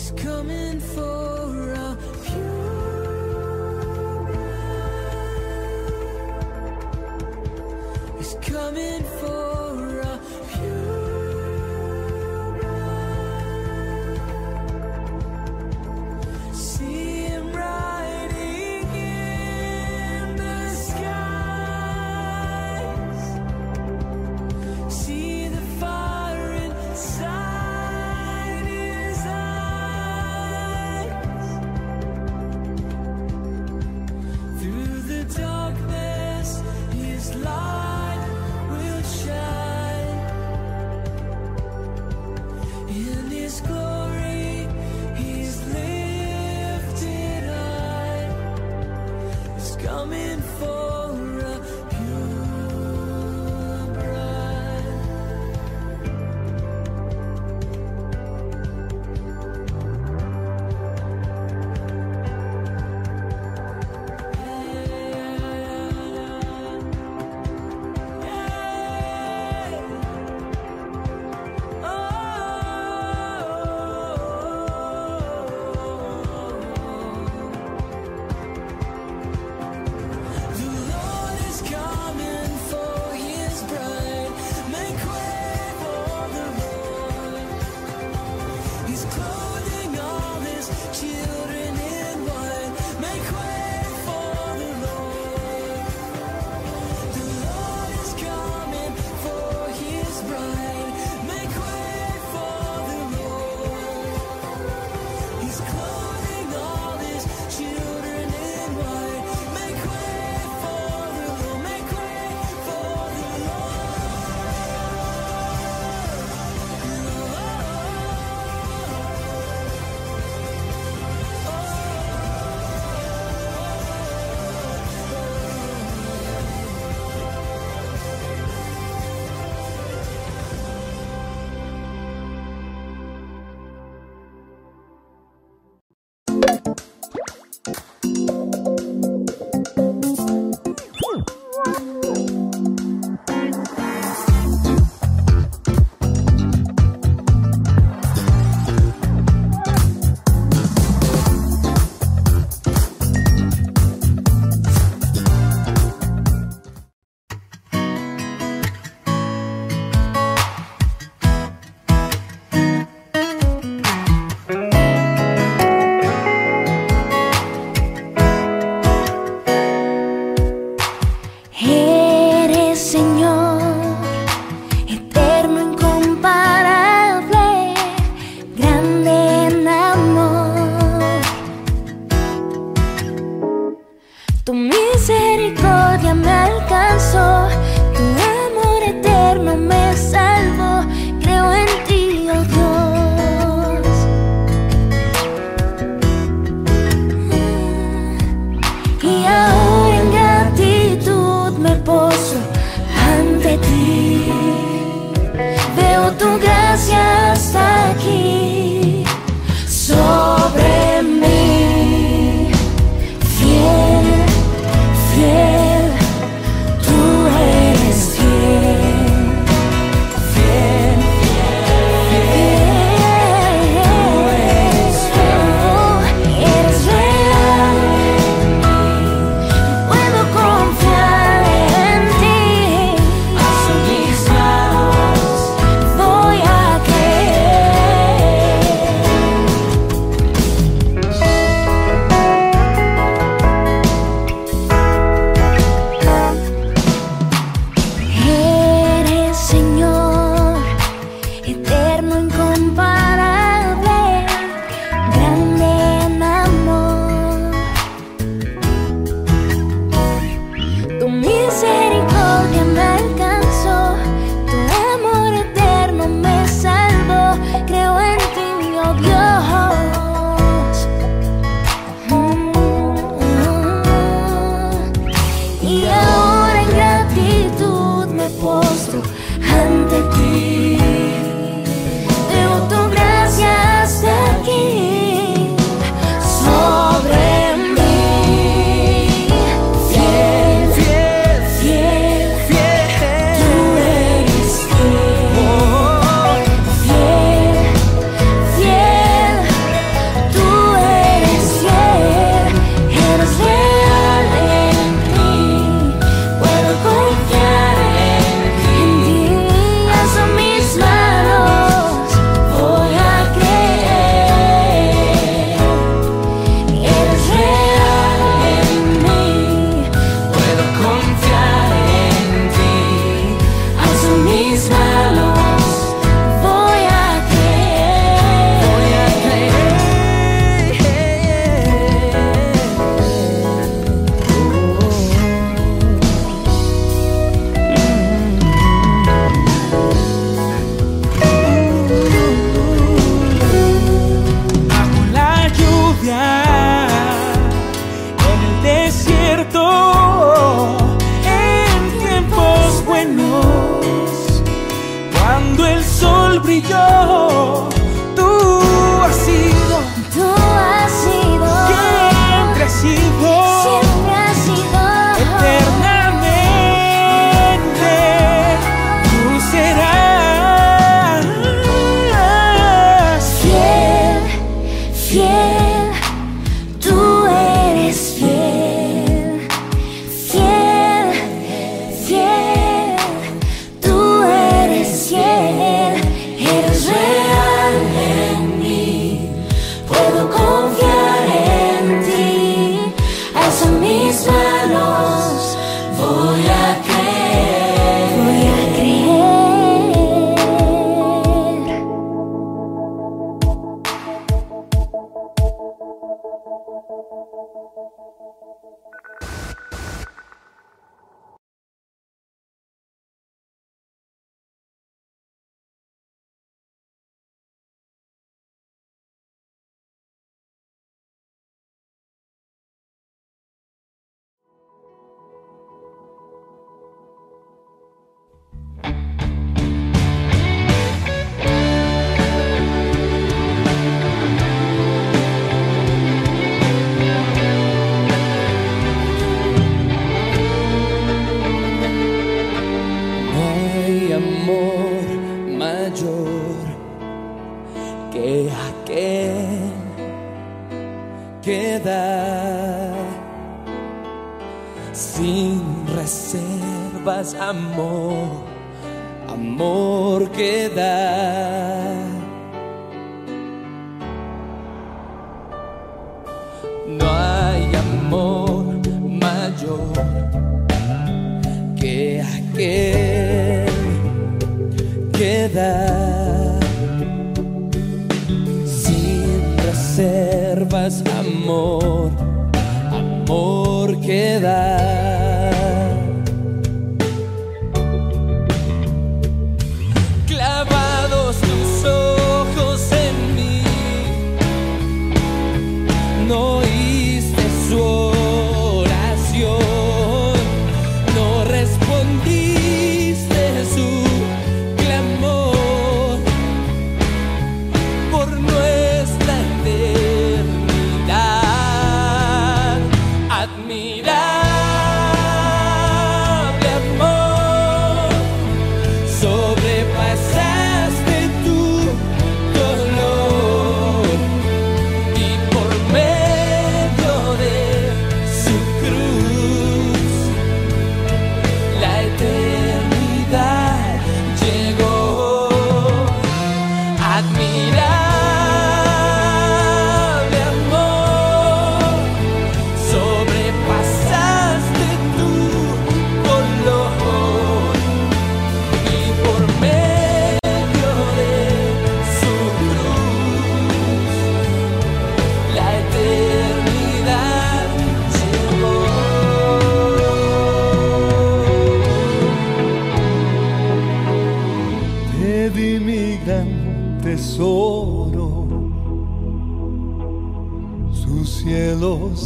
is coming for Eres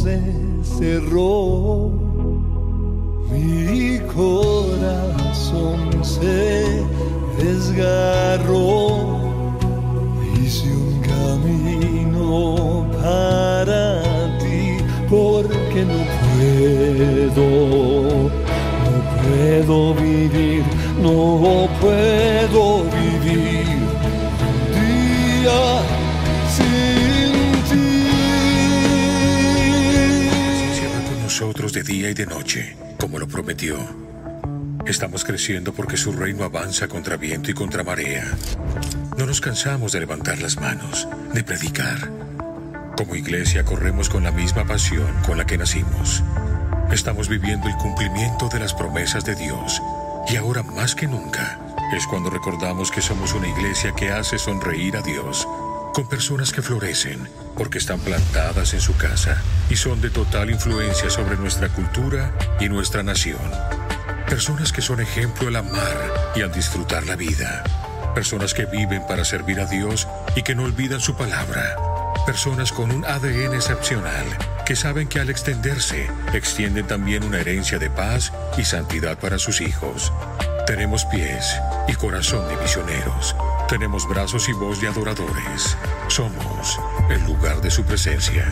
cerró, creciendo porque su reino avanza contra viento y contra marea. No nos cansamos de levantar las manos, de predicar. Como iglesia corremos con la misma pasión con la que nacimos. Estamos viviendo el cumplimiento de las promesas de Dios y ahora más que nunca Es cuando recordamos que somos una iglesia que hace sonreír a Dios, con personas que florecen porque están plantadas en su casa y son de total influencia sobre nuestra cultura y nuestra nación. Personas que son ejemplo al amar y al disfrutar la vida. Personas que viven para servir a Dios y que no olvidan su palabra. Personas con un ADN excepcional que saben que al extenderse extienden también una herencia de paz y santidad para sus hijos. Tenemos pies y corazón de misioneros. Tenemos brazos y voz de adoradores. Somos el lugar de su presencia.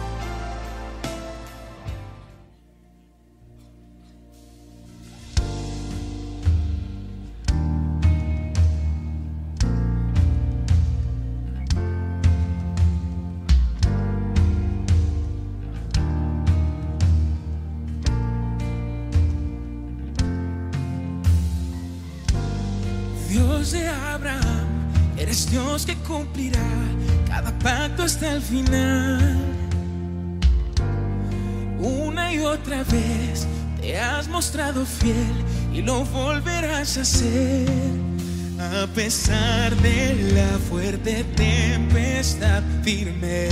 A pesar de la fuerte tempestad, firme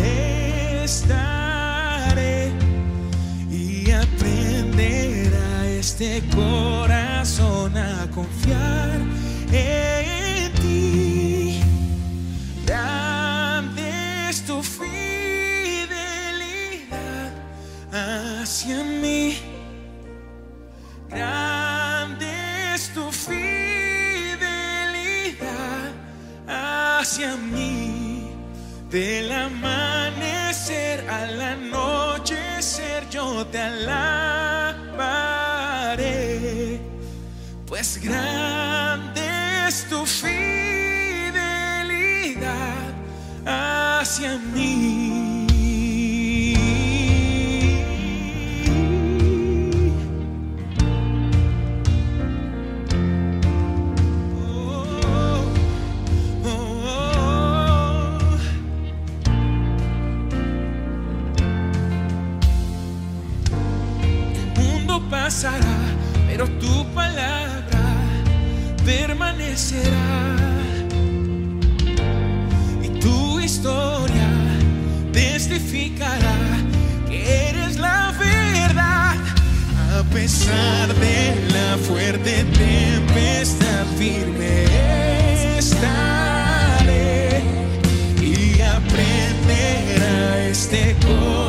este corazón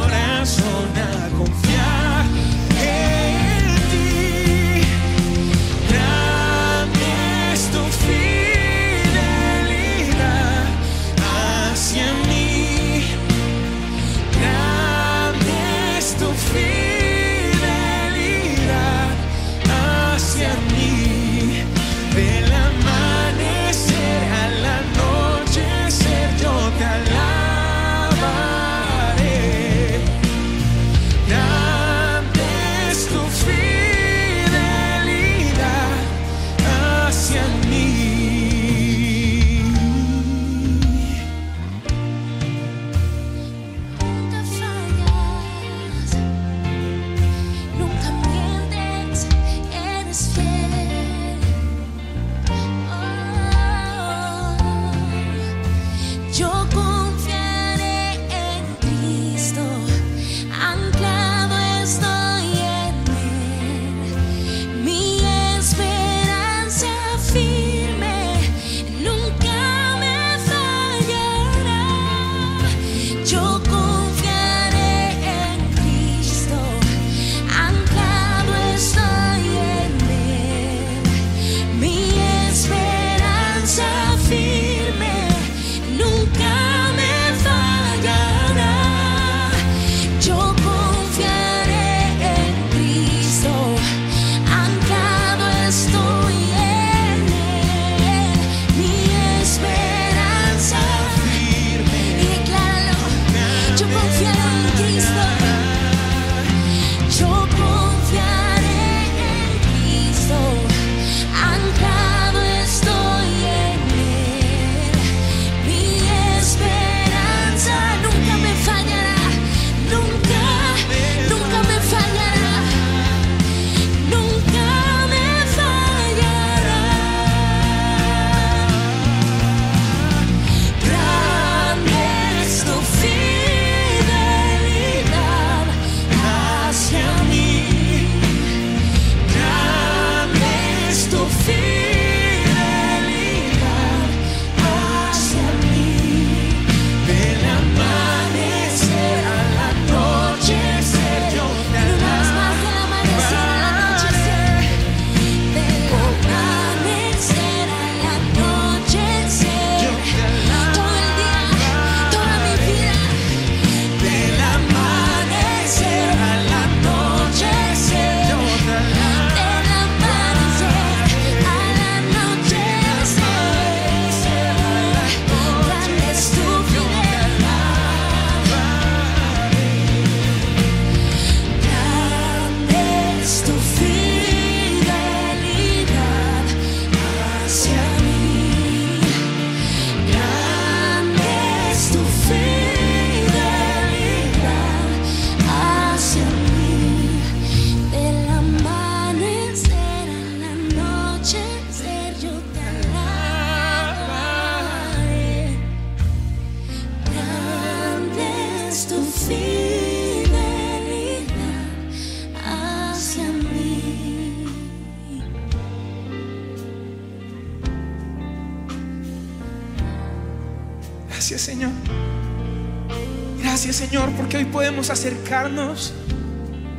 acercarnos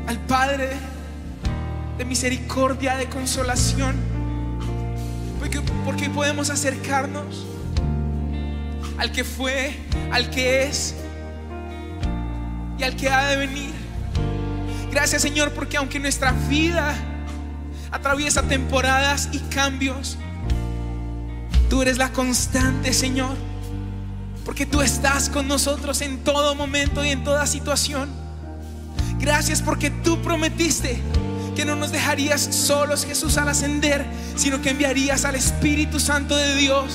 al Padre de misericordia, de consolación. Porque, porque podemos acercarnos al que fue, al que es y al que ha de venir. Gracias Señor porque aunque nuestra vida atraviesa temporadas y cambios, tú eres la constante Señor. Porque tú estás con nosotros en todo momento y en toda situación. Gracias porque tú prometiste que no nos dejarías solos Jesús al ascender, sino que enviarías al Espíritu Santo de Dios.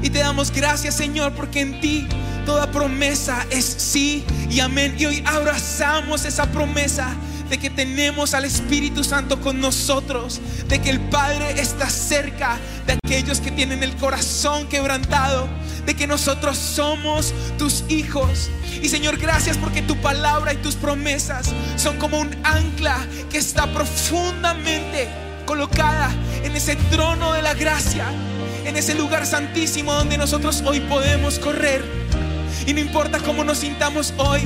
Y te damos gracias Señor porque en ti toda promesa es sí y amén. Y hoy abrazamos esa promesa de que tenemos al Espíritu Santo con nosotros, de que el Padre está cerca de aquellos que tienen el corazón quebrantado, de que nosotros somos tus hijos. Y Señor, gracias porque tu palabra y tus promesas son como un ancla que está profundamente colocada en ese trono de la gracia, en ese lugar santísimo donde nosotros hoy podemos correr. Y no importa cómo nos sintamos hoy,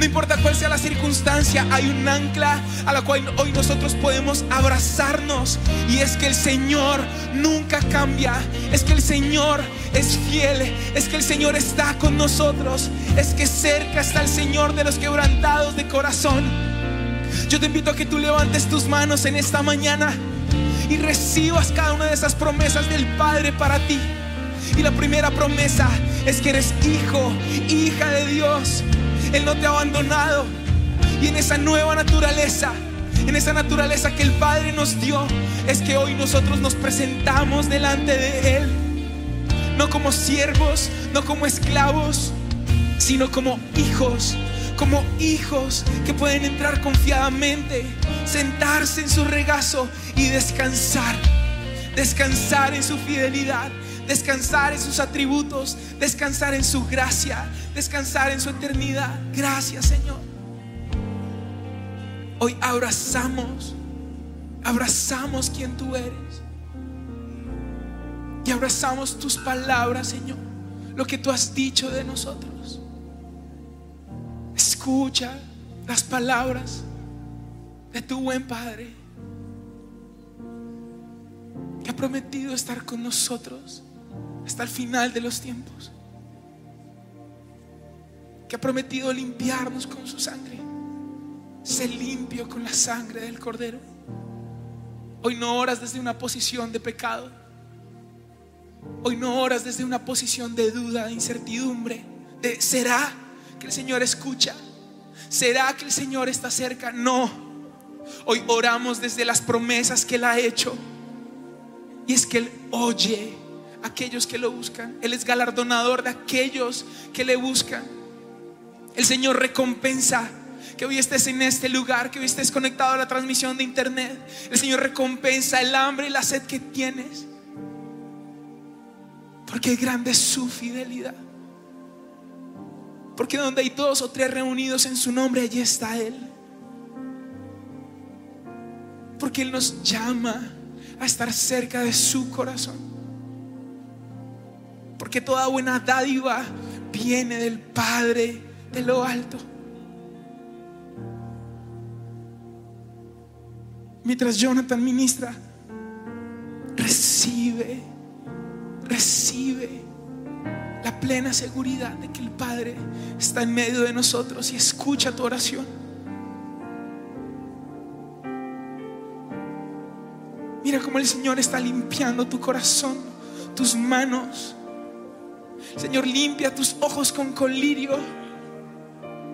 no importa cuál sea la circunstancia, hay un ancla a la cual hoy nosotros podemos abrazarnos. Y es que el Señor nunca cambia. Es que el Señor es fiel. Es que el Señor está con nosotros. Es que cerca está el Señor de los quebrantados de corazón. Yo te invito a que tú levantes tus manos en esta mañana y recibas cada una de esas promesas del Padre para ti. Y la primera promesa es que eres hijo, hija de Dios. Él no te ha abandonado. Y en esa nueva naturaleza, en esa naturaleza que el Padre nos dio, es que hoy nosotros nos presentamos delante de Él. No como siervos, no como esclavos, sino como hijos. Como hijos que pueden entrar confiadamente, sentarse en su regazo y descansar. Descansar en su fidelidad descansar en sus atributos, descansar en su gracia, descansar en su eternidad. Gracias Señor. Hoy abrazamos, abrazamos quien tú eres. Y abrazamos tus palabras, Señor, lo que tú has dicho de nosotros. Escucha las palabras de tu buen Padre, que ha prometido estar con nosotros hasta el final de los tiempos. Que ha prometido limpiarnos con su sangre. Se limpio con la sangre del Cordero. Hoy no oras desde una posición de pecado. Hoy no oras desde una posición de duda, de incertidumbre. De ¿será que el Señor escucha? ¿Será que el Señor está cerca? No. Hoy oramos desde las promesas que Él ha hecho. Y es que Él oye aquellos que lo buscan. Él es galardonador de aquellos que le buscan. El Señor recompensa que hoy estés en este lugar, que hoy estés conectado a la transmisión de internet. El Señor recompensa el hambre y la sed que tienes. Porque grande es su fidelidad. Porque donde hay dos o tres reunidos en su nombre, allí está Él. Porque Él nos llama a estar cerca de su corazón. Porque toda buena dádiva viene del Padre de lo alto. Mientras Jonathan ministra, recibe, recibe la plena seguridad de que el Padre está en medio de nosotros y escucha tu oración. Mira cómo el Señor está limpiando tu corazón, tus manos. Señor, limpia tus ojos con colirio.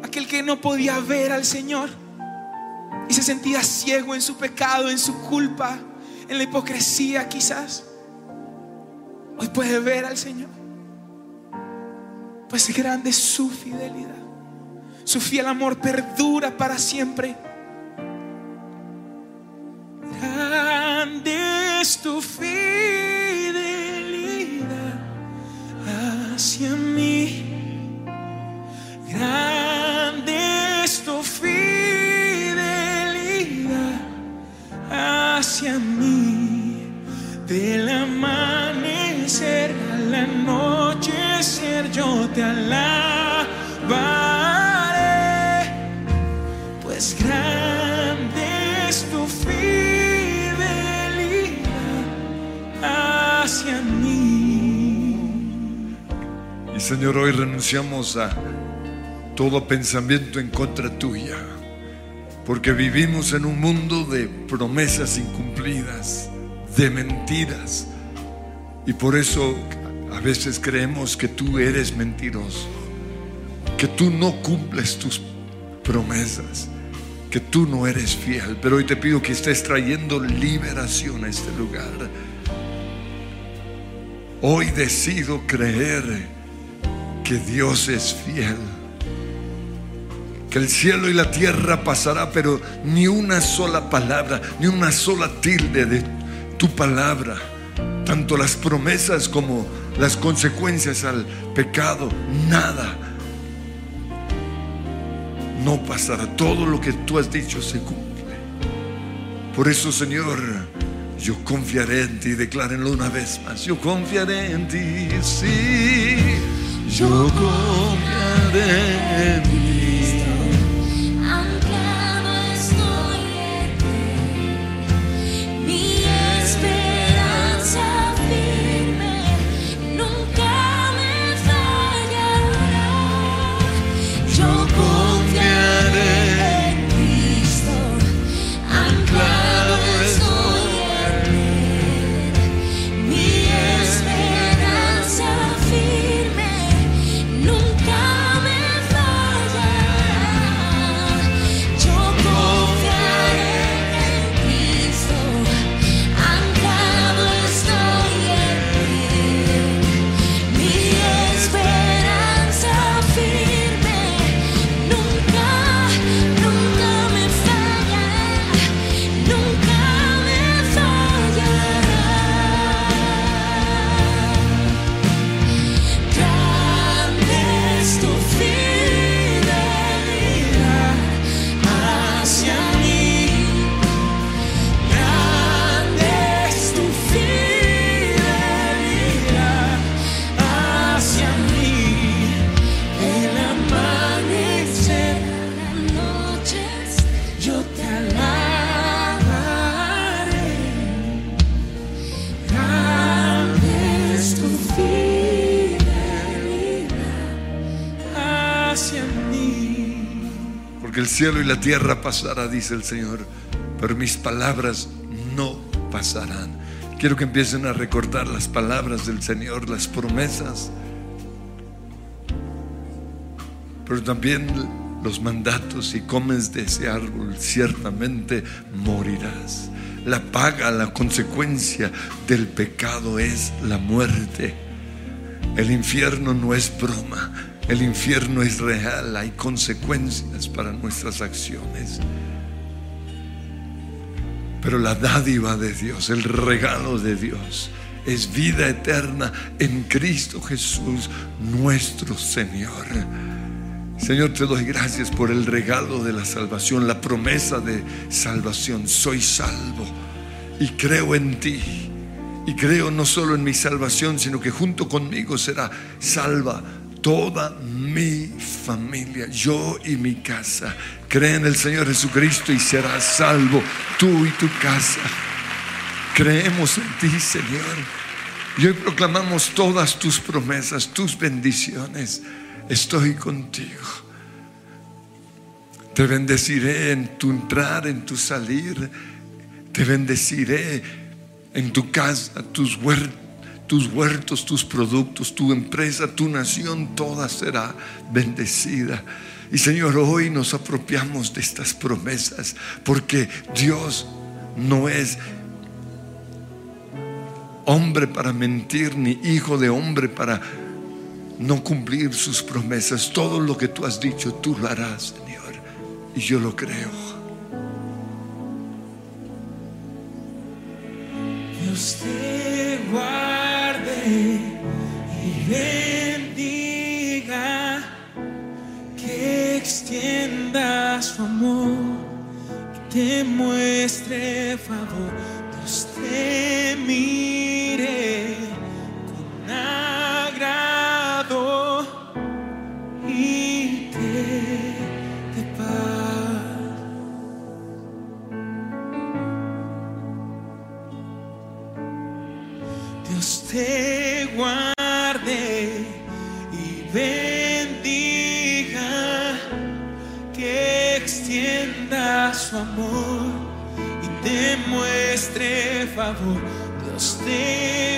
Aquel que no podía ver al Señor y se sentía ciego en su pecado, en su culpa, en la hipocresía quizás. Hoy puede ver al Señor. Pues grande es su fidelidad. Su fiel amor perdura para siempre. Grande es tu Del amanecer al anochecer yo te alabaré, pues grande es tu fidelidad hacia mí. Y Señor, hoy renunciamos a todo pensamiento en contra tuya, porque vivimos en un mundo de promesas incumplidas, de mentiras, y por eso a veces creemos que tú eres mentiroso, que tú no cumples tus promesas, que tú no eres fiel, pero hoy te pido que estés trayendo liberación a este lugar. Hoy decido creer que Dios es fiel. Que el cielo y la tierra pasará, pero ni una sola palabra, ni una sola tilde de tu palabra, tanto las promesas como las consecuencias al pecado, nada. No pasará. Todo lo que tú has dicho se cumple. Por eso, Señor, yo confiaré en ti. Declárenlo una vez más. Yo confiaré en ti. Sí. Yo confiaré en ti. Porque el cielo y la tierra pasará, dice el Señor, pero mis palabras no pasarán. Quiero que empiecen a recordar las palabras del Señor, las promesas, pero también los mandatos. Si comes de ese árbol, ciertamente morirás. La paga, la consecuencia del pecado es la muerte. El infierno no es broma, el infierno es real, hay consecuencias para nuestras acciones. Pero la dádiva de Dios, el regalo de Dios, es vida eterna en Cristo Jesús, nuestro Señor. Señor, te doy gracias por el regalo de la salvación, la promesa de salvación. Soy salvo y creo en ti. Y creo no solo en mi salvación, sino que junto conmigo será salva toda mi familia, yo y mi casa. Cree en el Señor Jesucristo y serás salvo tú y tu casa. Creemos en ti, Señor. Y hoy proclamamos todas tus promesas, tus bendiciones. Estoy contigo. Te bendeciré en tu entrar, en tu salir. Te bendeciré en tu casa, tus huertos, tus huertos, tus productos, tu empresa, tu nación, toda será bendecida. Y Señor, hoy nos apropiamos de estas promesas porque Dios no es hombre para mentir, ni hijo de hombre para no cumplir sus promesas. Todo lo que tú has dicho, tú lo harás, Señor. Y yo lo creo. Dios te y bendiga, que extienda su amor, que te muestre favor, Dios te mire con agrado y te Dios te guarde y bendiga, que extienda su amor y te muestre favor. Dios te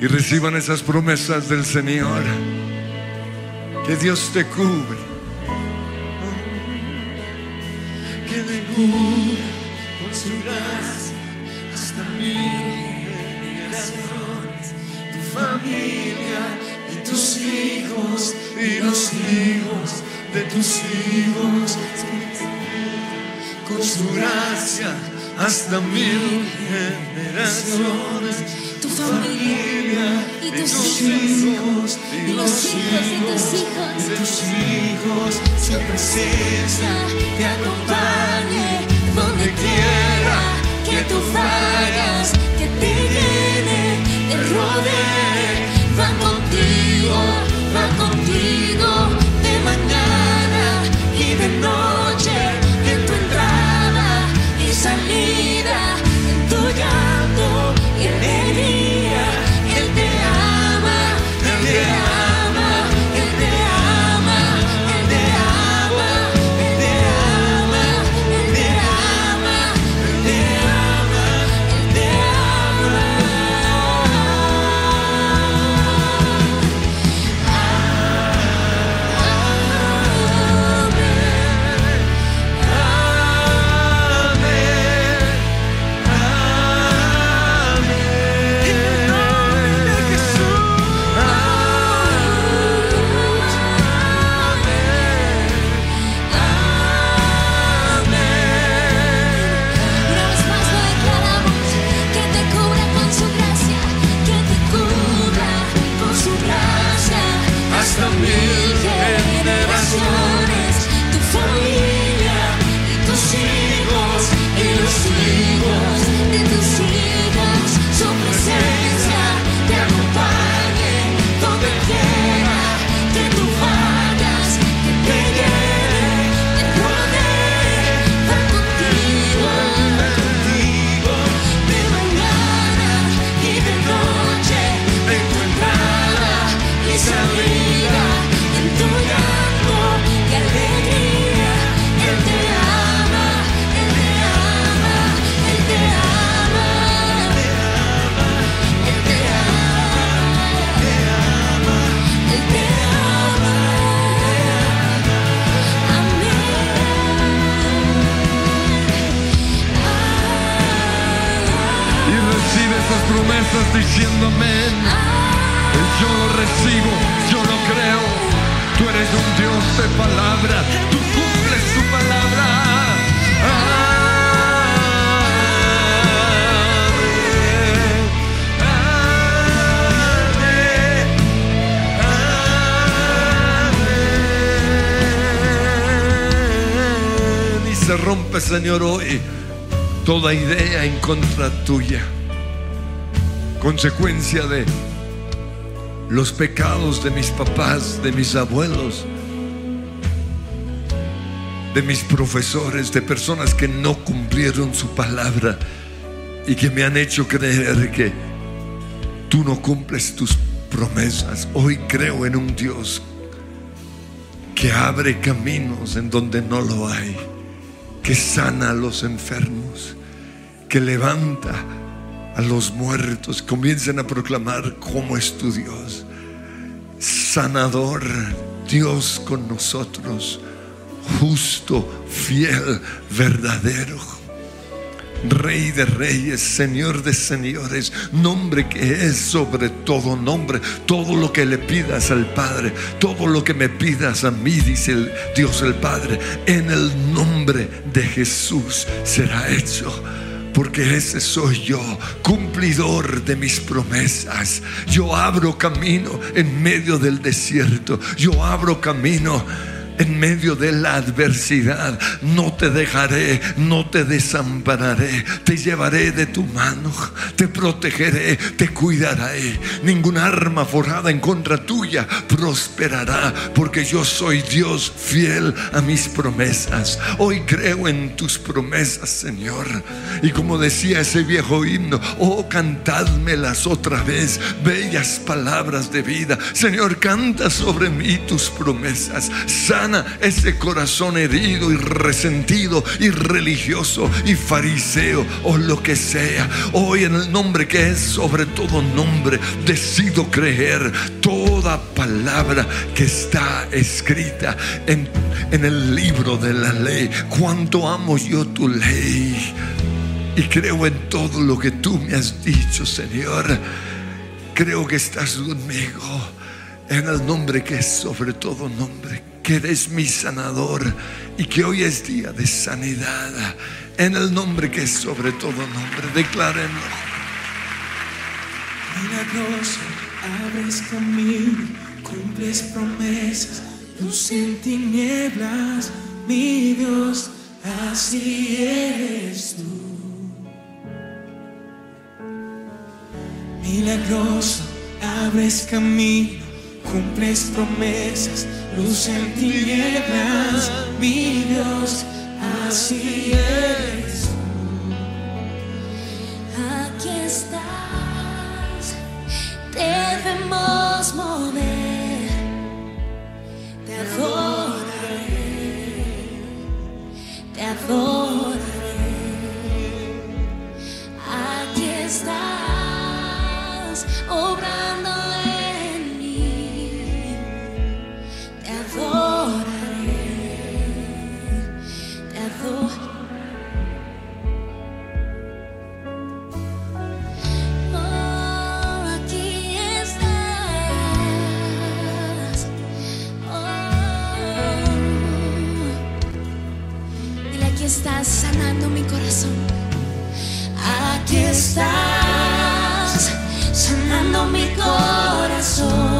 y reciban esas promesas del Señor. Que Dios te cubre. que me cubra con su gracia hasta mil generaciones, tu familia y tus hijos y los hijos de tus hijos, con su gracia hasta mil generaciones, familia y tus hijos y los hijos de tus hijos, su presencia te acompañe donde quiera que tú vayas, que te llene, te rodee, va contigo, va contigo de mañana y de noche, en tu entrada y salida, Señor, hoy toda idea en contra tuya, consecuencia de los pecados de mis papás, de mis abuelos, de mis profesores, de personas que no cumplieron su palabra y que me han hecho creer que tú no cumples tus promesas. Hoy creo en un Dios que abre caminos en donde no lo hay, que sana a los enfermos, que levanta a los muertos, comiencen a proclamar cómo es tu Dios. Sanador, Dios con nosotros, justo, fiel, verdadero. Rey de reyes, Señor de señores, nombre que es sobre todo nombre. Todo lo que le pidas al Padre, todo lo que me pidas a mí, dice el Dios el Padre, en el nombre de Jesús será hecho. Porque ese soy yo, cumplidor de mis promesas. Yo abro camino en medio del desierto. Yo abro camino en medio de la adversidad. No te dejaré, no te desampararé. Te llevaré de tu mano, te protegeré, te cuidaré. Ninguna arma forjada en contra tuya prosperará, porque yo soy Dios fiel a mis promesas. Hoy creo en tus promesas, Señor. Y como decía ese viejo himno, oh, cantádmelas otra vez, bellas palabras de vida. Señor, canta sobre mí tus promesas. Ese corazón herido y resentido y religioso y fariseo o lo que sea. Hoy en el nombre que es sobre todo nombre, decido creer toda palabra que está escrita en, en el libro de la ley. Cuánto amo yo tu ley. Y creo en todo lo que tú me has dicho, Señor. Creo que estás conmigo en el nombre que es sobre todo nombre, que eres mi sanador y que hoy es día de sanidad. En el nombre que es sobre todo nombre, declárenlo. Milagroso, abres camino, cumples promesas, luz en tinieblas, mi Dios, así eres tú. Milagroso, abres camino, cumples promesas, luz en tinieblas, mi Dios, así eres. Aquí estás, debemos mover, te adoraré, te adoraré. Aquí estás, obrando estás sanando mi corazón. Aquí estás sanando mi corazón.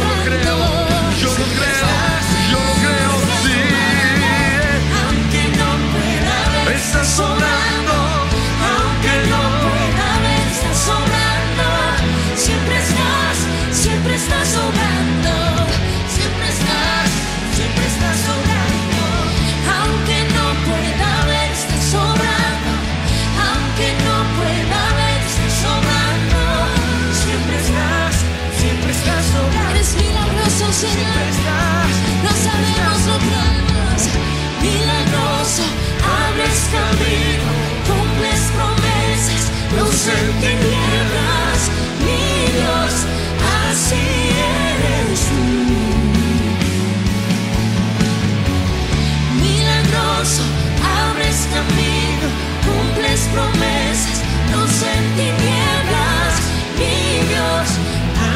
Promesas, luz en tinieblas, mi Dios,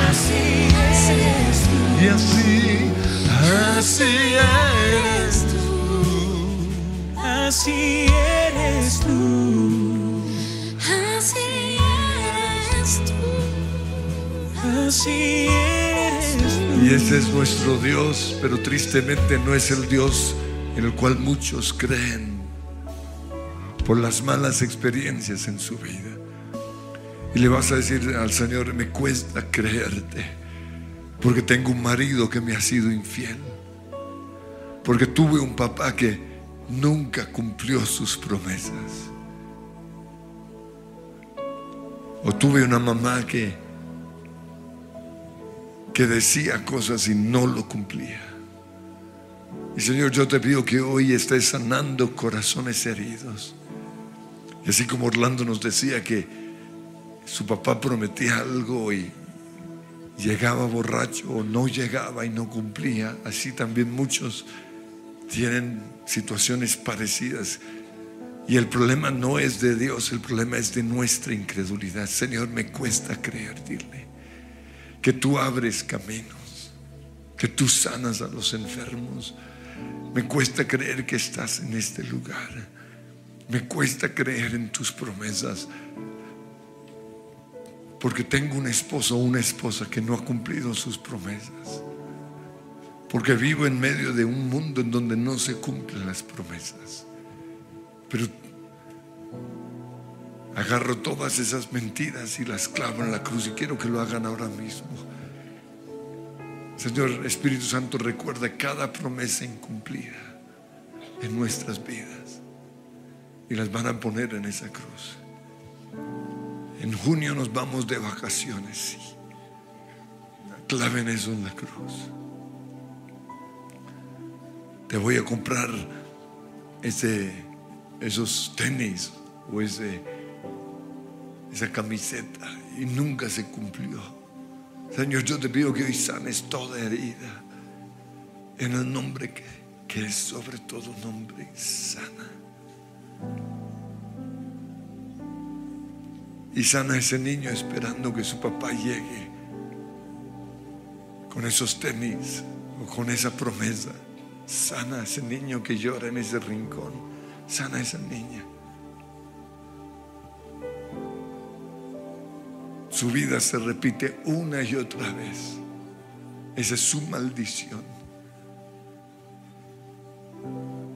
así eres tú. Y así, así Eres tú. Así eres tú. Así eres tú. Así eres tú. Y ese es nuestro Dios, pero tristemente no es el Dios en el cual muchos creen por las malas experiencias en su vida. Y le vas a decir al Señor, me cuesta creerte, porque tengo un marido que me ha sido infiel, porque tuve un papá que nunca cumplió sus promesas, o tuve una mamá que que decía cosas y no lo cumplía. Y Señor, yo te pido que hoy estés sanando corazones heridos. Y así como Orlando nos decía que su papá prometía algo y llegaba borracho o no llegaba y no cumplía, así también muchos tienen situaciones parecidas. Y el problema no es de Dios, el problema es de nuestra incredulidad. Señor, me cuesta creer, dile que tú abres caminos, que tú sanas a los enfermos. Me cuesta creer que estás en este lugar. Me cuesta creer en tus promesas. Porque tengo un esposo o una esposa que no ha cumplido sus promesas. Porque vivo en medio de un mundo en donde no se cumplen las promesas. Pero agarro todas esas mentiras y las clavo en la cruz y quiero que lo hagan ahora mismo. Señor Espíritu Santo, recuerda cada promesa incumplida en nuestras vidas y las van a poner en esa cruz. En junio nos vamos de vacaciones. Claven eso en la cruz. Te voy a comprar ese, esos tenis o ese, esa camiseta y nunca se cumplió. Señor, yo te pido que hoy sanes toda herida en el nombre que, que es sobre todo nombre sana. Y sana a ese niño esperando que su papá llegue con esos tenis o con esa promesa. Sana a ese niño que llora en ese rincón. Sana a esa niña. Su vida se repite una y otra vez. Esa es su maldición.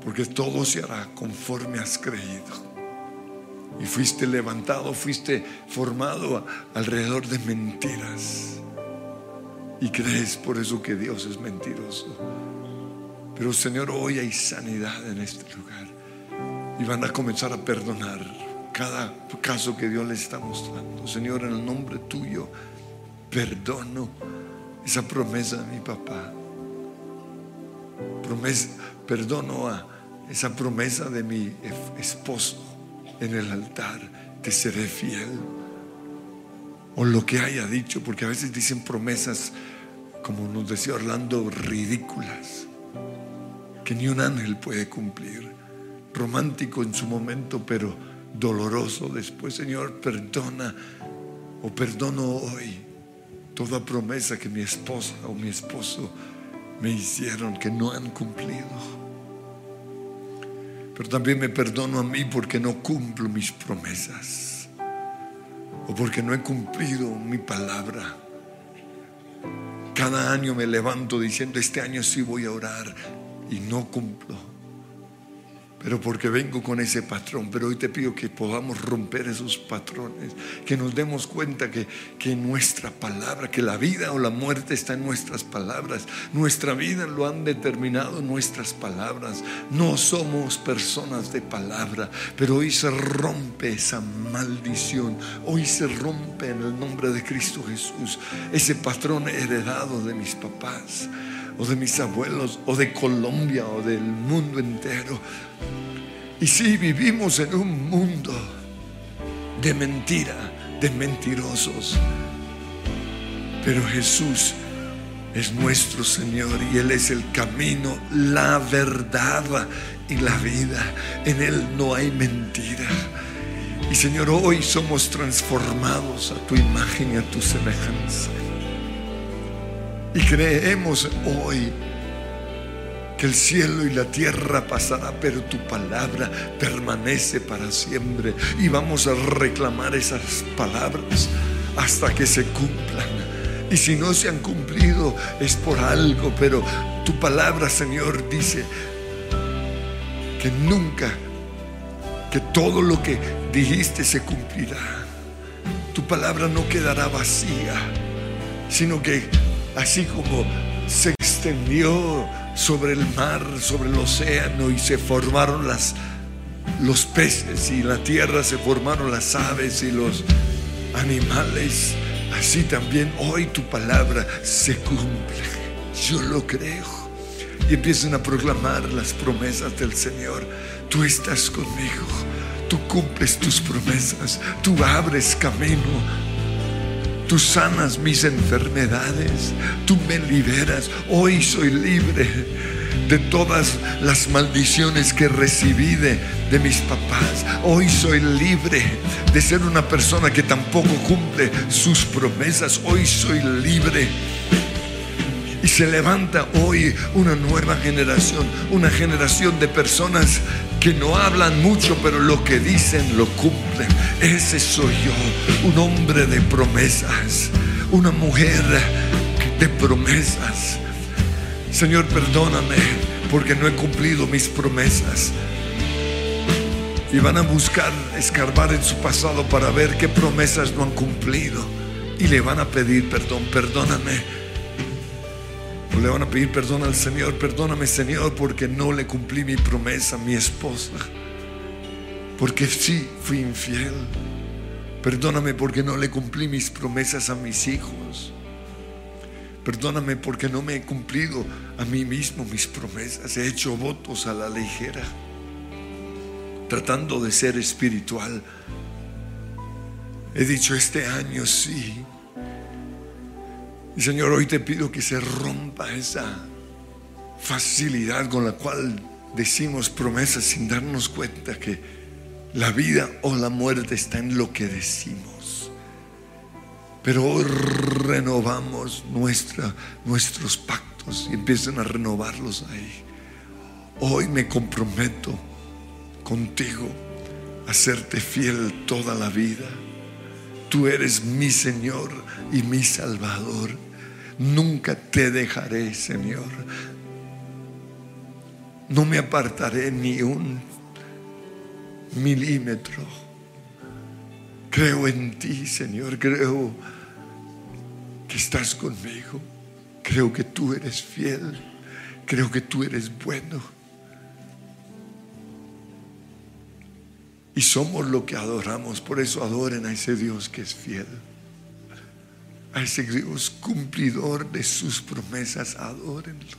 Porque todo se hará conforme has creído. Y fuiste levantado, fuiste formado alrededor de mentiras. Y crees por eso que Dios es mentiroso. Pero Señor, hoy hay sanidad en este lugar. Y van a comenzar a perdonar cada caso que Dios les está mostrando. Señor, en el nombre tuyo, perdono esa promesa de mi papá. Promesa, perdono a esa promesa de mi esposo en el altar. Te seré fiel. O lo que haya dicho, porque a veces dicen promesas, como nos decía Orlando, ridículas, que ni un ángel puede cumplir. Romántico en su momento, pero doloroso después. Señor, perdona o perdono hoy toda promesa que mi esposa o mi esposo me hicieron que no han cumplido. Pero también me perdono a mí porque no cumplo mis promesas o porque no he cumplido mi palabra. Cada año me levanto diciendo, este año sí voy a orar y no cumplo pero porque vengo con ese patrón. Pero hoy te pido que podamos romper esos patrones, que nos demos cuenta que, que nuestra palabra, que la vida o la muerte está en nuestras palabras. Nuestra vida lo han determinado nuestras palabras. No somos personas de palabra, pero hoy se rompe esa maldición. Hoy se rompe en el nombre de Cristo Jesús ese patrón heredado de mis papás o de mis abuelos, o de Colombia, o del mundo entero. Y sí, vivimos en un mundo de mentira, de mentirosos. Pero Jesús es nuestro Señor y Él es el camino, la verdad y la vida. En Él no hay mentira. Y Señor, hoy somos transformados a tu imagen y a tu semejanza. Y creemos hoy que el cielo y la tierra pasará, pero tu palabra permanece para siempre. Y vamos a reclamar esas palabras hasta que se cumplan. Y si no se han cumplido es por algo, pero tu palabra, Señor, dice que nunca, que todo lo que dijiste se cumplirá. Tu palabra no quedará vacía, sino que así como se extendió sobre el mar, sobre el océano y se formaron las, los peces y la tierra se formaron las aves y los animales, así también hoy tu palabra se cumple. Yo lo creo. Y empiezan a proclamar las promesas del Señor. Tú estás conmigo. Tú cumples tus promesas. Tú abres camino Tú sanas mis enfermedades. Tú me liberas. Hoy soy libre de todas las maldiciones que recibí de, de, mis papás. Hoy soy libre de ser una persona que tampoco cumple sus promesas. Hoy soy libre. Y se levanta hoy una nueva generación, una generación de personas que no hablan mucho, pero lo que dicen lo cumplen. Ese soy yo, un hombre de promesas, una mujer de promesas. Señor, perdóname porque no he cumplido mis promesas. Y van a buscar, escarbar en su pasado para ver qué promesas no han cumplido. Y le van a pedir perdón, perdóname le van a pedir perdón al Señor. Perdóname, Señor, porque no le cumplí mi promesa a mi esposa. Porque sí fui infiel. Perdóname porque no le cumplí mis promesas a mis hijos. Perdóname porque no me he cumplido a mí mismo mis promesas. He hecho votos a la ligera. Tratando de ser espiritual. He dicho este año sí. Señor, hoy te pido que se rompa esa facilidad con la cual decimos promesas sin darnos cuenta que la vida o la muerte está en lo que decimos. Pero hoy renovamos nuestra, nuestros pactos y empiezan a renovarlos ahí. Hoy me comprometo contigo a serte fiel toda la vida. Tú eres mi Señor y mi Salvador. Nunca te dejaré, Señor. No me apartaré ni un milímetro. Creo en ti, Señor. Creo que estás conmigo. Creo que tú eres fiel. Creo que tú eres bueno. Y somos lo que adoramos. Por eso adoren a ese Dios que es fiel. A ese Dios cumplidor de sus promesas. Adórenlo.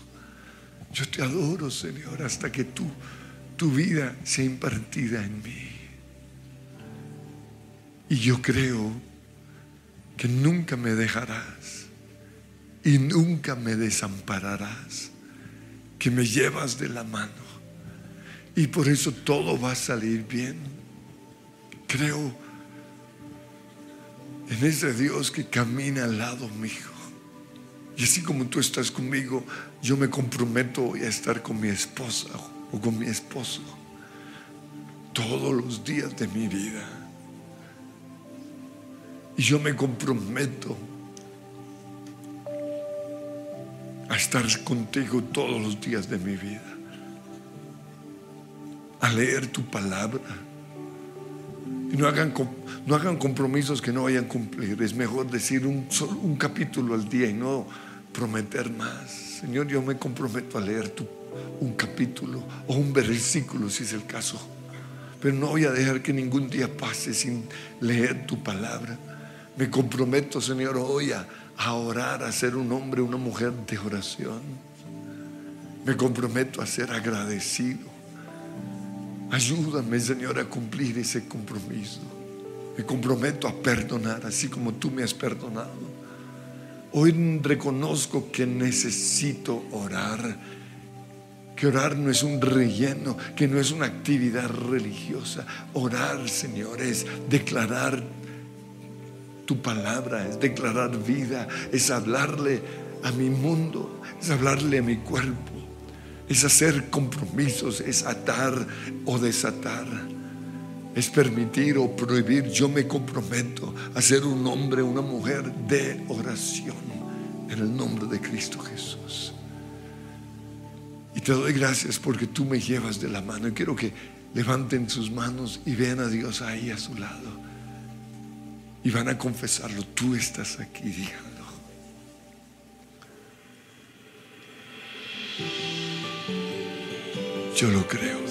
Yo te adoro, Señor, hasta que tú, tu vida sea impartida en mí. Y yo creo que nunca me dejarás y nunca me desampararás, que me llevas de la mano. Y por eso todo va a salir bien. Creo en ese Dios que camina al lado mío. Y así como tú estás conmigo, yo me comprometo hoy a estar con mi esposa o con mi esposo todos los días de mi vida. Y yo me comprometo a estar contigo todos los días de mi vida. A leer tu palabra. Y no hagan, no hagan compromisos que no vayan a cumplir. Es mejor decir un, solo un capítulo al día y no prometer más. Señor, yo me comprometo a leer tu, un capítulo o un versículo si es el caso. Pero no voy a dejar que ningún día pase sin leer tu palabra. Me comprometo, Señor, hoy a, a orar, a ser un hombre, una mujer de oración. Me comprometo a ser agradecido. Ayúdame, Señor, a cumplir ese compromiso. Me comprometo a perdonar, así como tú me has perdonado. Hoy reconozco que necesito orar, que orar no es un relleno, que no es una actividad religiosa. Orar, Señor, es declarar tu palabra, es declarar vida, es hablarle a mi mundo, es hablarle a mi cuerpo, es hacer compromisos, es atar o desatar, es permitir o prohibir. Yo me comprometo a ser un hombre, una mujer de oración en el nombre de Cristo Jesús. Y te doy gracias porque tú me llevas de la mano. Y quiero que levanten sus manos y vean a Dios ahí a su lado. Y van a confesarlo. Tú estás aquí. Yo lo creo,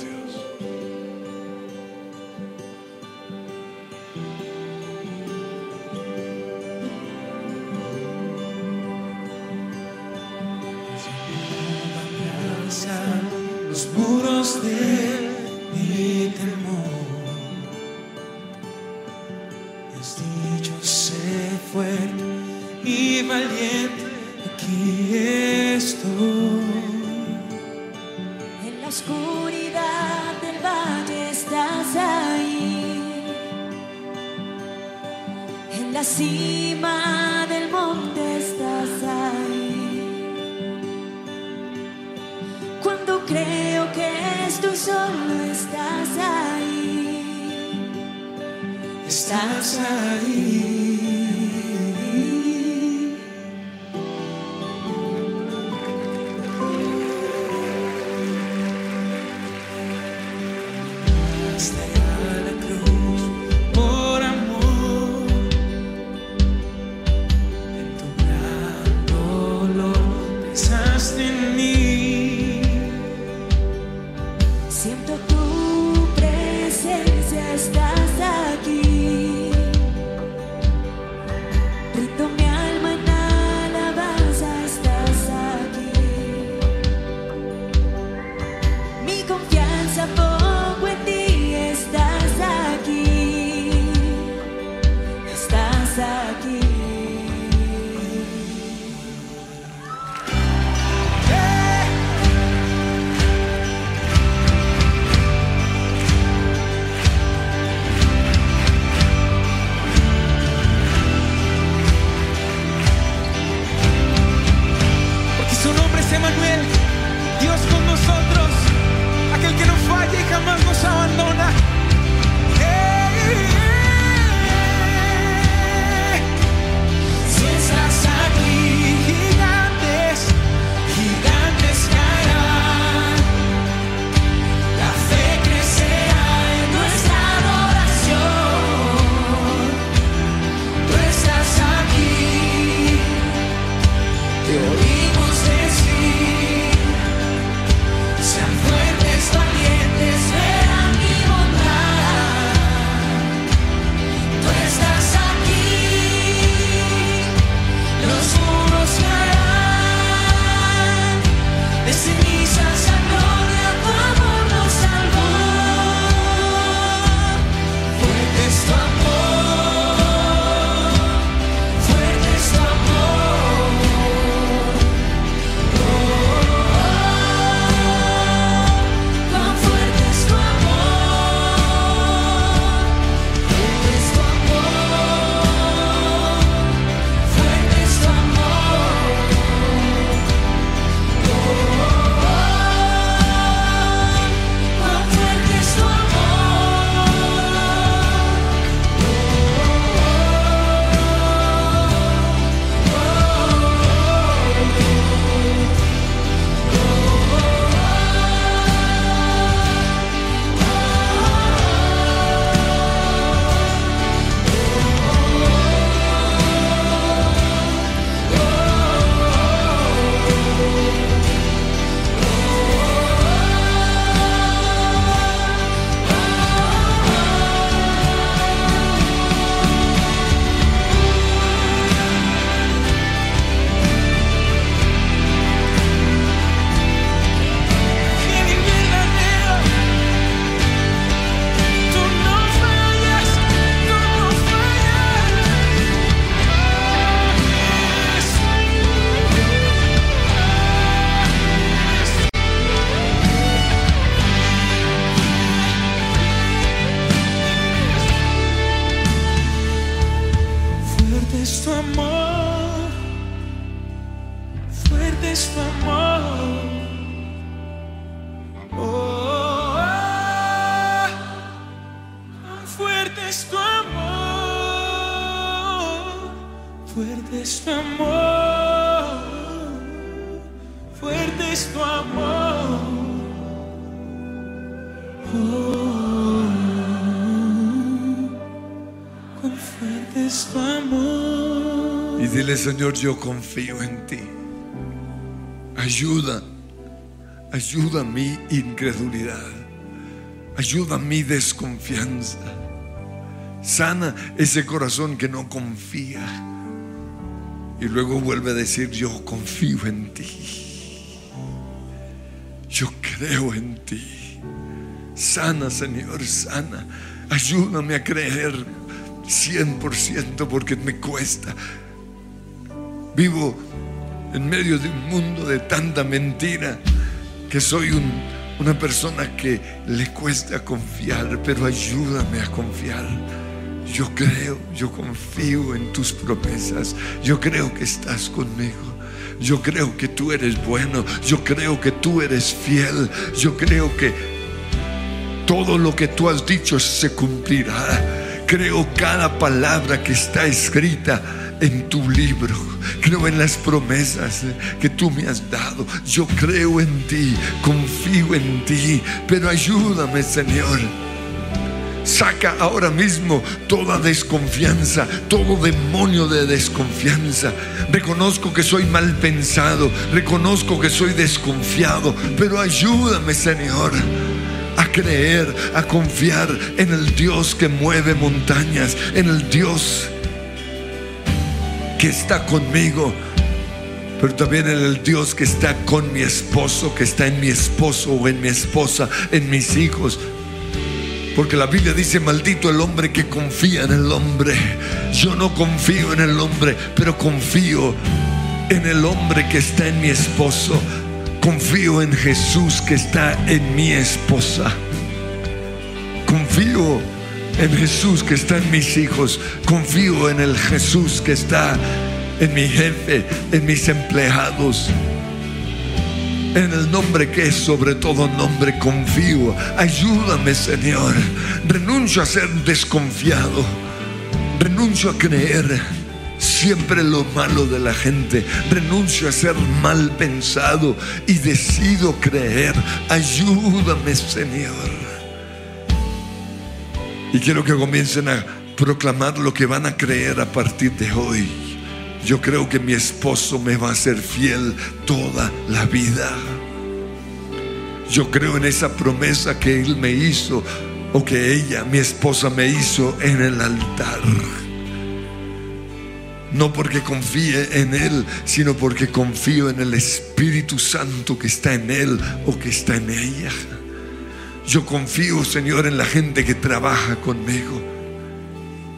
Señor, yo confío en ti. Ayuda, ayuda mi incredulidad. Ayuda mi desconfianza. Sana ese corazón que no confía. Y luego vuelve a decir, yo confío en ti. Yo creo en ti. Sana, Señor, sana. Ayúdame a creer 100% porque me cuesta. Vivo en medio de un mundo de tanta mentira que soy un- una persona que le cuesta confiar, pero ayúdame a confiar. Yo creo, yo confío en tus promesas. Yo creo que estás conmigo. Yo creo que tú eres bueno. Yo creo que tú eres fiel. Yo creo que todo lo que tú has dicho se cumplirá. Creo cada palabra que está escrita en tu libro. Creo en las promesas que tú me has dado. Yo creo en ti, confío en ti, pero ayúdame, Señor. Saca ahora mismo toda desconfianza, todo demonio de desconfianza. Reconozco que soy mal pensado, reconozco que soy desconfiado, pero ayúdame, Señor, a creer, a confiar en el Dios que mueve montañas, en el Dios que está conmigo, pero también en el Dios que está con mi esposo, que está en mi esposo o en mi esposa, en mis hijos. Porque la Biblia dice, maldito el hombre que confía en el hombre. Yo no confío en el hombre, pero confío en el hombre que está en mi esposo. Confío en Jesús que está en mi esposa. Confío en Jesús que está en mis hijos. Confío en el Jesús que está en mi jefe, en mis empleados. En el nombre que es sobre todo nombre confío. Ayúdame, Señor. Renuncio a ser desconfiado. Renuncio a creer siempre lo malo de la gente. Renuncio a ser mal pensado y decido creer. Ayúdame, Señor. Y quiero que comiencen a proclamar lo que van a creer a partir de hoy. Yo creo que mi esposo me va a ser fiel toda la vida. Yo creo en esa promesa que él me hizo o que ella, mi esposa, me hizo en el altar. No porque confíe en Él, sino porque confío en el Espíritu Santo que está en Él o que está en ella. Yo confío, Señor, en la gente que trabaja conmigo.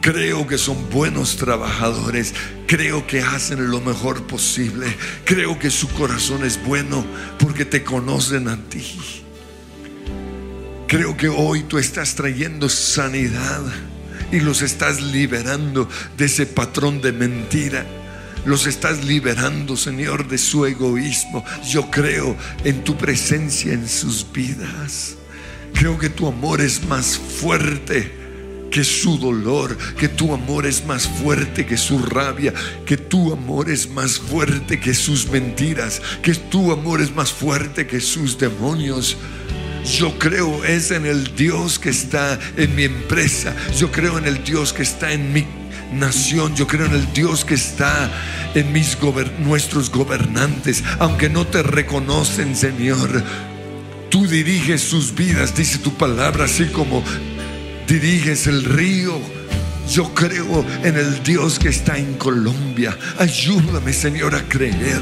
Creo que son buenos trabajadores. Creo que hacen lo mejor posible. Creo que su corazón es bueno porque te conocen a ti. Creo que hoy tú estás trayendo sanidad y los estás liberando de ese patrón de mentira. Los estás liberando, Señor, de su egoísmo. Yo creo en tu presencia en sus vidas. Creo que tu amor es más fuerte que su dolor, que tu amor es más fuerte que su rabia, que tu amor es más fuerte que sus mentiras, que tu amor es más fuerte que sus demonios. Yo creo en el Dios que está en mi empresa. Yo creo en el Dios que está en mi nación. Yo creo en el Dios que está en mis gober- nuestros gobernantes, aunque no te reconocen, Señor. Tú diriges sus vidas, dice tu palabra, así como diriges el río. Yo creo en el Dios que está en Colombia. Ayúdame, Señor, a creer.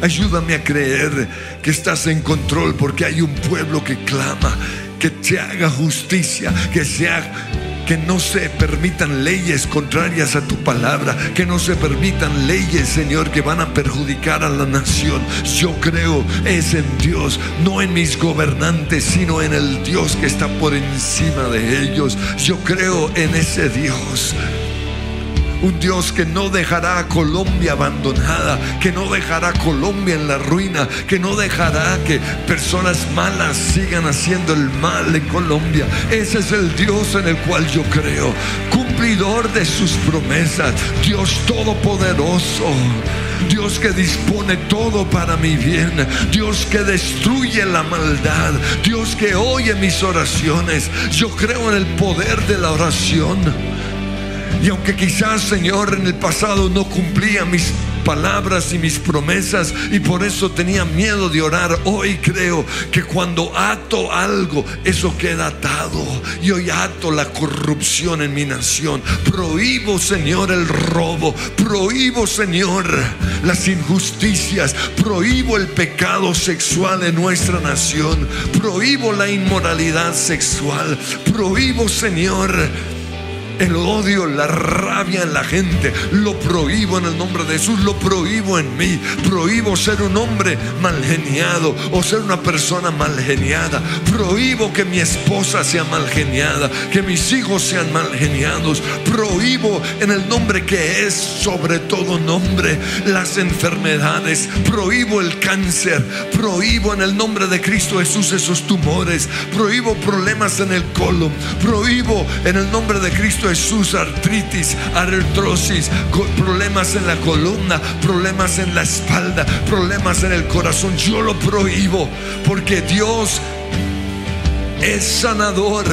Ayúdame a creer que estás en control porque hay un pueblo que clama, que te haga justicia, que sea que no se permitan leyes contrarias a tu palabra, que no se permitan leyes, Señor, que van a perjudicar a la nación. Yo creo es en Dios, no en mis gobernantes, sino en el Dios que está por encima de ellos. Yo creo en ese Dios. Un Dios que no dejará a Colombia abandonada, que no dejará a Colombia en la ruina, que no dejará que personas malas sigan haciendo el mal en Colombia. Ese es el Dios en el cual yo creo, cumplidor de sus promesas, Dios todopoderoso. Dios que dispone todo para mi bien, Dios que destruye la maldad, Dios que oye mis oraciones. Yo creo en el poder de la oración. Y aunque quizás, Señor, en el pasado no cumplía mis palabras y mis promesas y por eso tenía miedo de orar, hoy creo que cuando ato algo, eso queda atado. Y hoy ato la corrupción en mi nación. Prohíbo, Señor, el robo. Prohíbo, Señor, las injusticias. Prohíbo el pecado sexual en nuestra nación. Prohíbo la inmoralidad sexual. Prohíbo, Señor, el odio, la rabia en la gente, lo prohíbo en el nombre de Jesús, lo prohíbo en mí. Prohíbo ser un hombre mal geniado o ser una persona mal geniada. Prohíbo que mi esposa sea mal geniada, que mis hijos sean mal geniados. Prohíbo en el nombre que es sobre todo nombre las enfermedades. Prohíbo el cáncer. Prohíbo en el nombre de Cristo Jesús esos tumores. Prohíbo problemas en el colon. Prohíbo en el nombre de Cristo Jesús artritis, artrosis, problemas en la columna, problemas en la espalda, problemas en el corazón. Yo lo prohíbo porque Dios es sanador.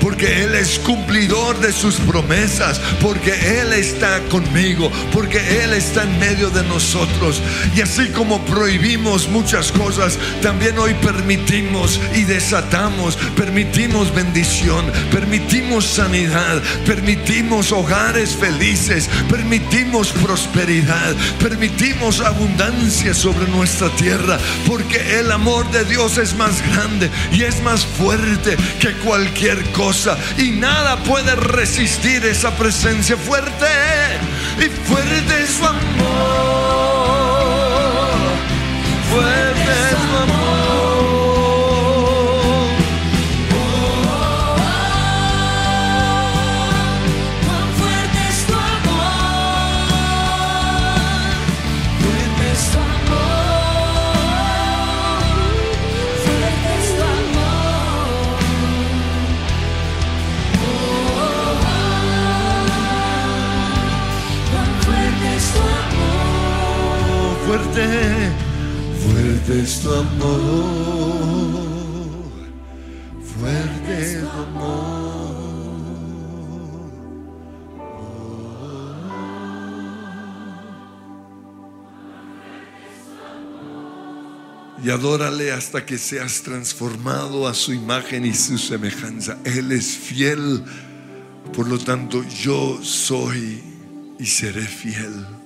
Porque Él es cumplidor de sus promesas, porque Él está conmigo, porque Él está en medio de nosotros. Y así como prohibimos muchas cosas, también hoy permitimos y desatamos, permitimos bendición, permitimos sanidad, permitimos hogares felices, permitimos prosperidad, permitimos abundancia sobre nuestra tierra, porque el amor de Dios es más grande y es más fuerte que cualquier cosa y nada puede resistir esa presencia fuerte y fuerte su amor. Fuerte fuerte, fuerte es tu amor, fuerte es tu amor. Y adórale hasta que seas transformado a su imagen y su semejanza. Él es fiel, por lo tanto yo soy y seré fiel.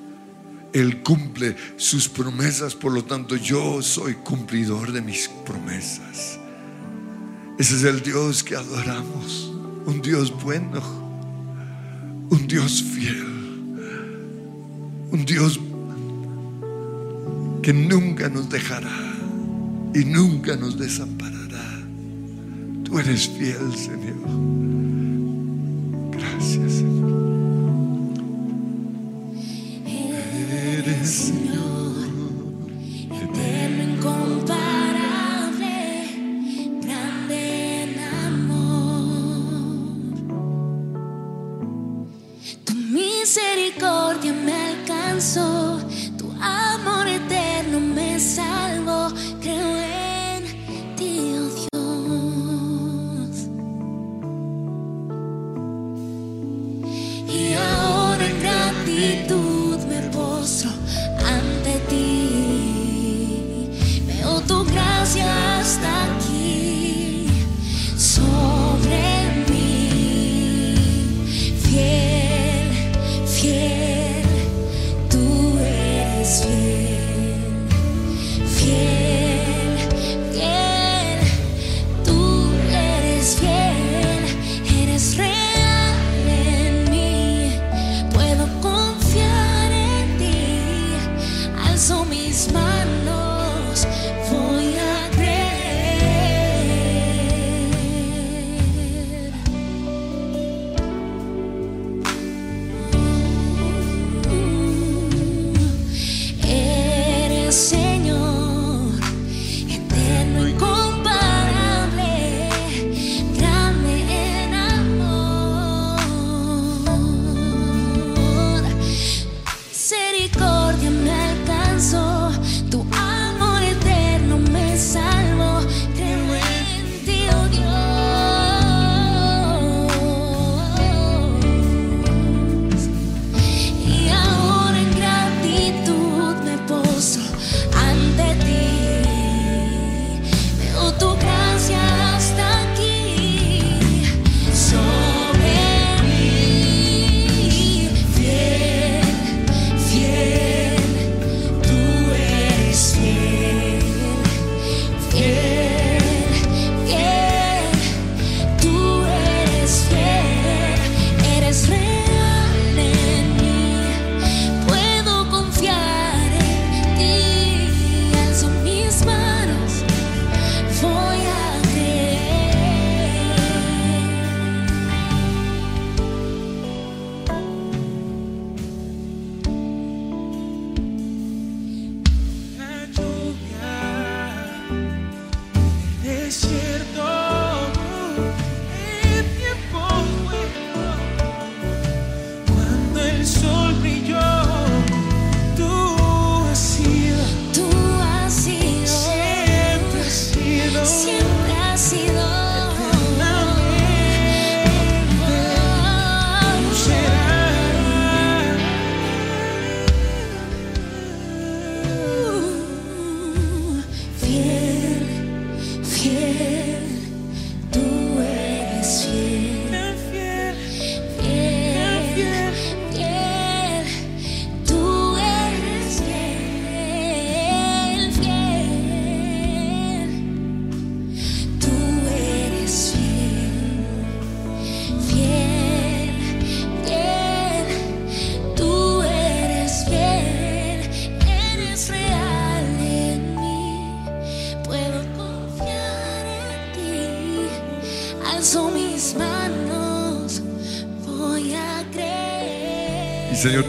Él cumple sus promesas, por lo tanto yo soy cumplidor de mis promesas. Ese es el Dios que adoramos, un Dios bueno, un Dios fiel, un Dios que nunca nos dejará y nunca nos desamparará. Tú eres fiel, Señor. Eres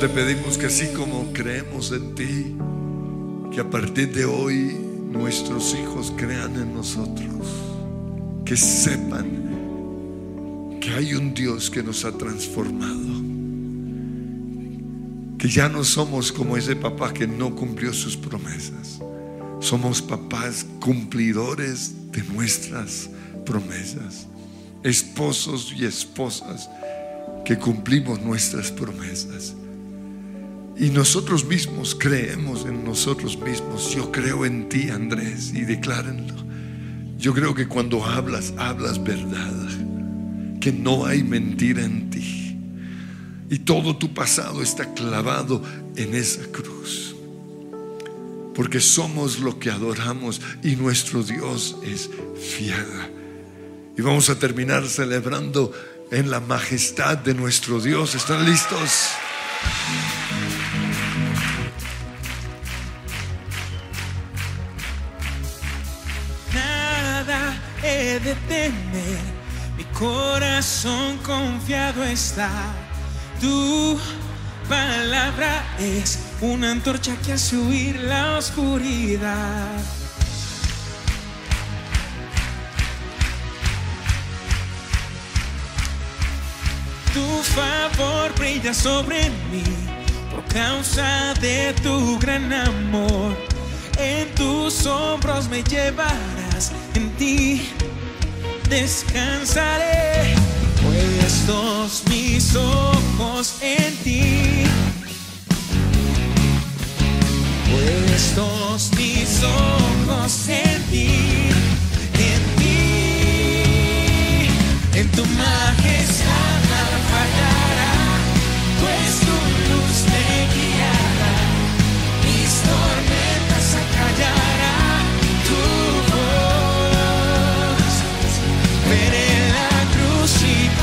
te pedimos que así como creemos en ti, que a partir de hoy nuestros hijos crean en nosotros, que sepan que hay un Dios que nos ha transformado, que ya no somos como ese papá que no cumplió sus promesas, somos papás cumplidores de nuestras promesas, esposos y esposas que cumplimos nuestras promesas. Y nosotros mismos creemos en nosotros mismos. Yo creo en ti, Andrés, y declárenlo. Yo creo que cuando hablas, hablas verdad. Que no hay mentira en ti. Y todo tu pasado está clavado en esa cruz. Porque somos lo que adoramos y nuestro Dios es fiel. Y vamos a terminar celebrando en la majestad de nuestro Dios. ¿Están listos? Mi corazón confiado está. Tu palabra es una antorcha que hace huir la oscuridad. Tu favor brilla sobre mí por causa de tu gran amor. En tus hombros me llevarás, en ti descansaré. Puestos mis ojos en ti. Puestos mis ojos en ti.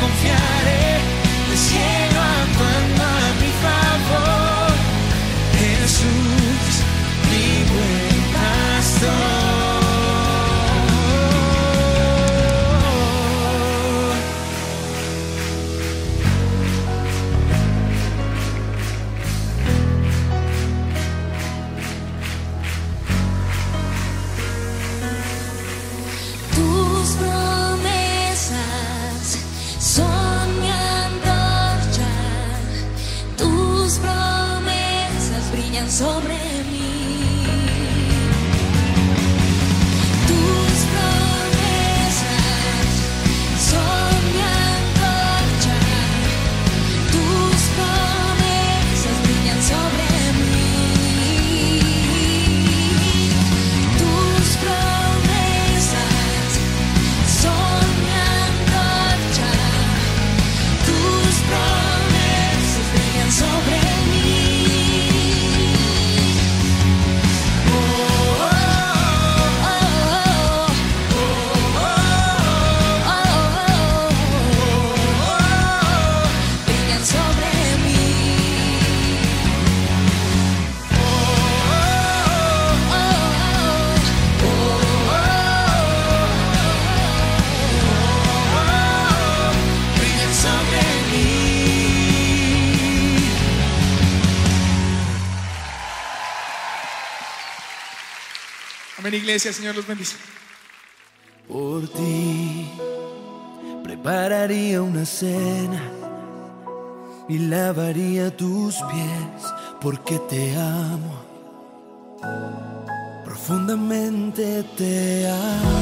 Y Amén, iglesia, Señor los bendice. Por ti prepararía una cena y lavaría tus pies porque te amo. Profundamente te amo,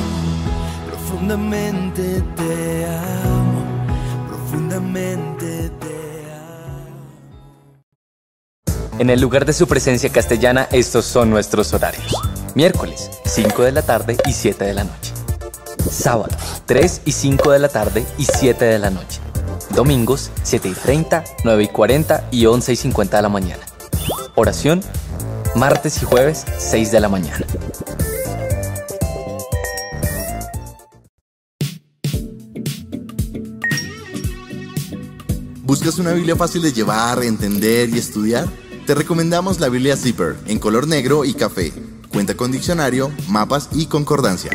profundamente te amo, profundamente te amo. En el lugar de su presencia castellana, estos son nuestros horarios. Miércoles, 5 de la tarde y 7 de la noche. Sábado, 3 y 5 de la tarde y 7 de la noche. Domingos, 7 y 30, 9 y 40 y 11 y 50 de la mañana. Oración, martes y jueves, 6 de la mañana. ¿Buscas una Biblia fácil de llevar, entender y estudiar? Te recomendamos la Biblia Zipper en color negro y café. Cuenta con diccionario, mapas y concordancia.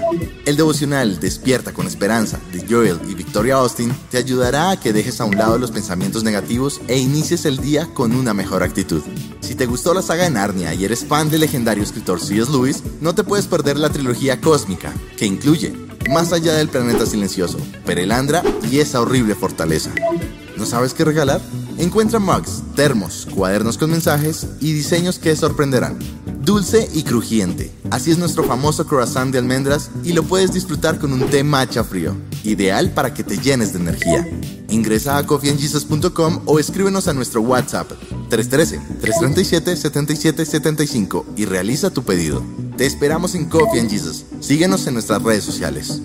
El devocional Despierta con Esperanza de Joel y Victoria Austin te ayudará a que dejes a un lado los pensamientos negativos e inicies el día con una mejor actitud. Si te gustó la saga de Narnia y eres fan del legendario escritor C.S. Lewis, no te puedes perder la trilogía cósmica, que incluye Más allá del planeta silencioso, Perelandra y esa horrible fortaleza. ¿No sabes qué regalar? Encuentra mugs, termos, cuadernos con mensajes y diseños que sorprenderán. Dulce y crujiente. Así es nuestro famoso croissant de almendras y lo puedes disfrutar con un té matcha frío. Ideal para que te llenes de energía. Ingresa a coffeeandjesus.com o escríbenos a nuestro WhatsApp 313-337-7775 y realiza tu pedido. Te esperamos en Coffee and Jesus. Síguenos en nuestras redes sociales.